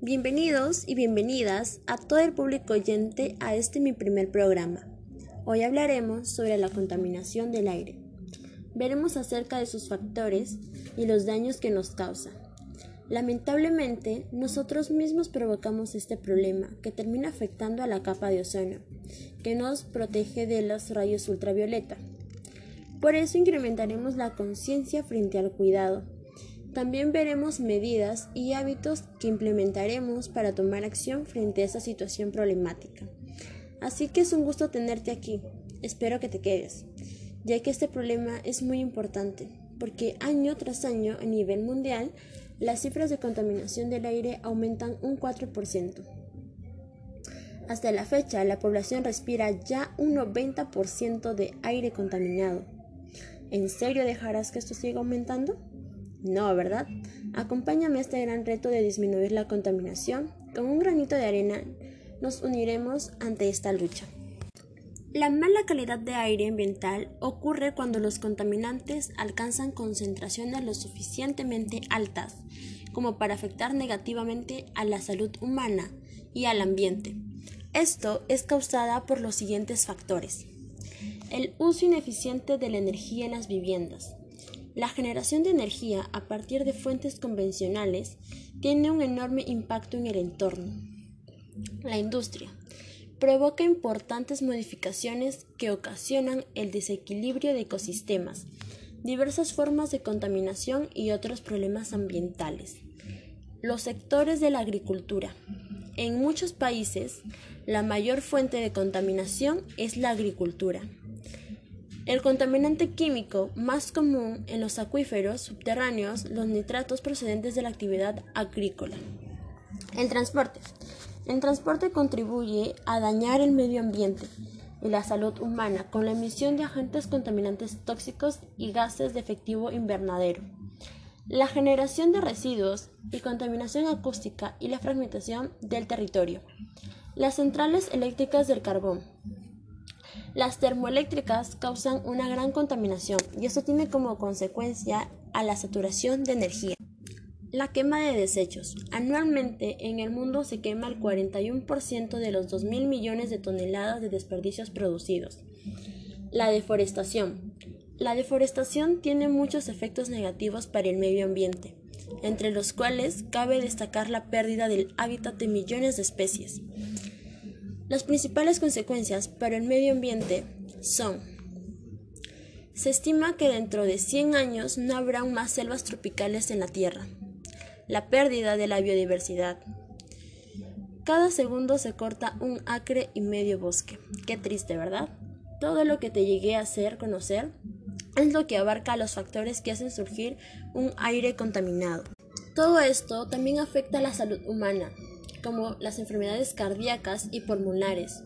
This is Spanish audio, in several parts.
Bienvenidos y bienvenidas a todo el público oyente a este mi primer programa. Hoy hablaremos sobre la contaminación del aire. Veremos acerca de sus factores y los daños que nos causa. Lamentablemente, nosotros mismos provocamos este problema que termina afectando a la capa de ozono, que nos protege de los rayos ultravioleta. Por eso incrementaremos la conciencia frente al cuidado también veremos medidas y hábitos que implementaremos para tomar acción frente a esta situación problemática. Así que es un gusto tenerte aquí. Espero que te quedes, ya que este problema es muy importante, porque año tras año a nivel mundial las cifras de contaminación del aire aumentan un 4%. Hasta la fecha, la población respira ya un 90% de aire contaminado. ¿En serio dejarás que esto siga aumentando? No, ¿verdad? Acompáñame a este gran reto de disminuir la contaminación. Con un granito de arena nos uniremos ante esta lucha. La mala calidad de aire ambiental ocurre cuando los contaminantes alcanzan concentraciones lo suficientemente altas como para afectar negativamente a la salud humana y al ambiente. Esto es causada por los siguientes factores. El uso ineficiente de la energía en las viviendas, la generación de energía a partir de fuentes convencionales tiene un enorme impacto en el entorno. La industria provoca importantes modificaciones que ocasionan el desequilibrio de ecosistemas, diversas formas de contaminación y otros problemas ambientales. Los sectores de la agricultura. En muchos países, la mayor fuente de contaminación es la agricultura. El contaminante químico más común en los acuíferos subterráneos, los nitratos procedentes de la actividad agrícola. El transporte. El transporte contribuye a dañar el medio ambiente y la salud humana con la emisión de agentes contaminantes tóxicos y gases de efectivo invernadero. La generación de residuos y contaminación acústica y la fragmentación del territorio. Las centrales eléctricas del carbón. Las termoeléctricas causan una gran contaminación y esto tiene como consecuencia a la saturación de energía. La quema de desechos. Anualmente en el mundo se quema el 41% de los 2.000 millones de toneladas de desperdicios producidos. La deforestación. La deforestación tiene muchos efectos negativos para el medio ambiente, entre los cuales cabe destacar la pérdida del hábitat de millones de especies. Las principales consecuencias para el medio ambiente son se estima que dentro de 100 años no habrá más selvas tropicales en la Tierra. La pérdida de la biodiversidad. Cada segundo se corta un acre y medio bosque. Qué triste, ¿verdad? Todo lo que te llegué a hacer conocer es lo que abarca los factores que hacen surgir un aire contaminado. Todo esto también afecta a la salud humana, como las enfermedades cardíacas y pulmonares,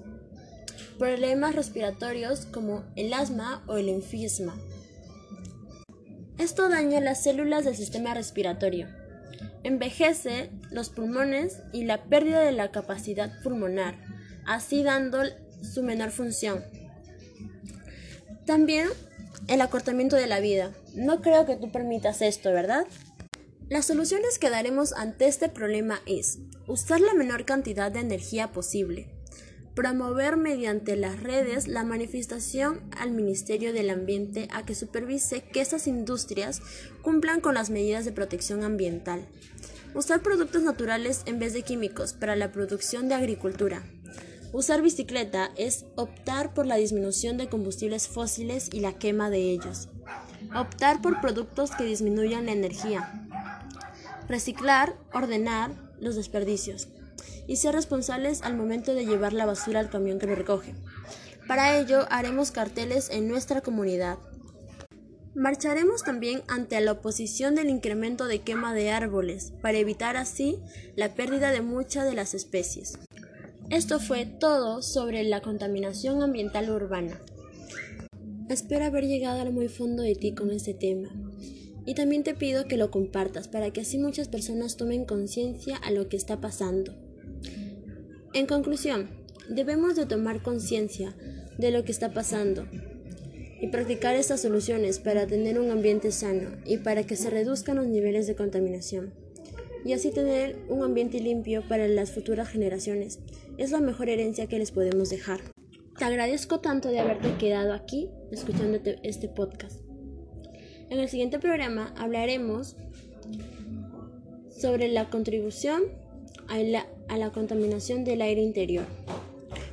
problemas respiratorios como el asma o el enfisma. Esto daña las células del sistema respiratorio, envejece los pulmones y la pérdida de la capacidad pulmonar, así dando su menor función. También el acortamiento de la vida. No creo que tú permitas esto, ¿verdad? Las soluciones que daremos ante este problema es usar la menor cantidad de energía posible, promover mediante las redes la manifestación al Ministerio del Ambiente a que supervise que estas industrias cumplan con las medidas de protección ambiental, usar productos naturales en vez de químicos para la producción de agricultura. Usar bicicleta es optar por la disminución de combustibles fósiles y la quema de ellos. Optar por productos que disminuyan la energía, reciclar, ordenar los desperdicios y ser responsables al momento de llevar la basura al camión que lo recoge. Para ello haremos carteles en nuestra comunidad. Marcharemos también ante la oposición del incremento de quema de árboles para evitar así la pérdida de muchas de las especies. Esto fue todo sobre la contaminación ambiental urbana. Espero haber llegado al muy fondo de ti con este tema. Y también te pido que lo compartas para que así muchas personas tomen conciencia a lo que está pasando. En conclusión, debemos de tomar conciencia de lo que está pasando y practicar estas soluciones para tener un ambiente sano y para que se reduzcan los niveles de contaminación. y así tener un ambiente limpio para las futuras generaciones. Es la mejor herencia que les podemos dejar. Te agradezco tanto de haberte quedado aquí escuchando este podcast. En el siguiente programa hablaremos sobre la contribución a la, contaminación del aire interior.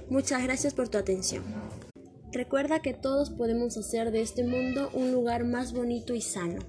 Muchas gracias por tu atención. Recuerda que todos podemos hacer de este mundo un lugar más bonito y sano.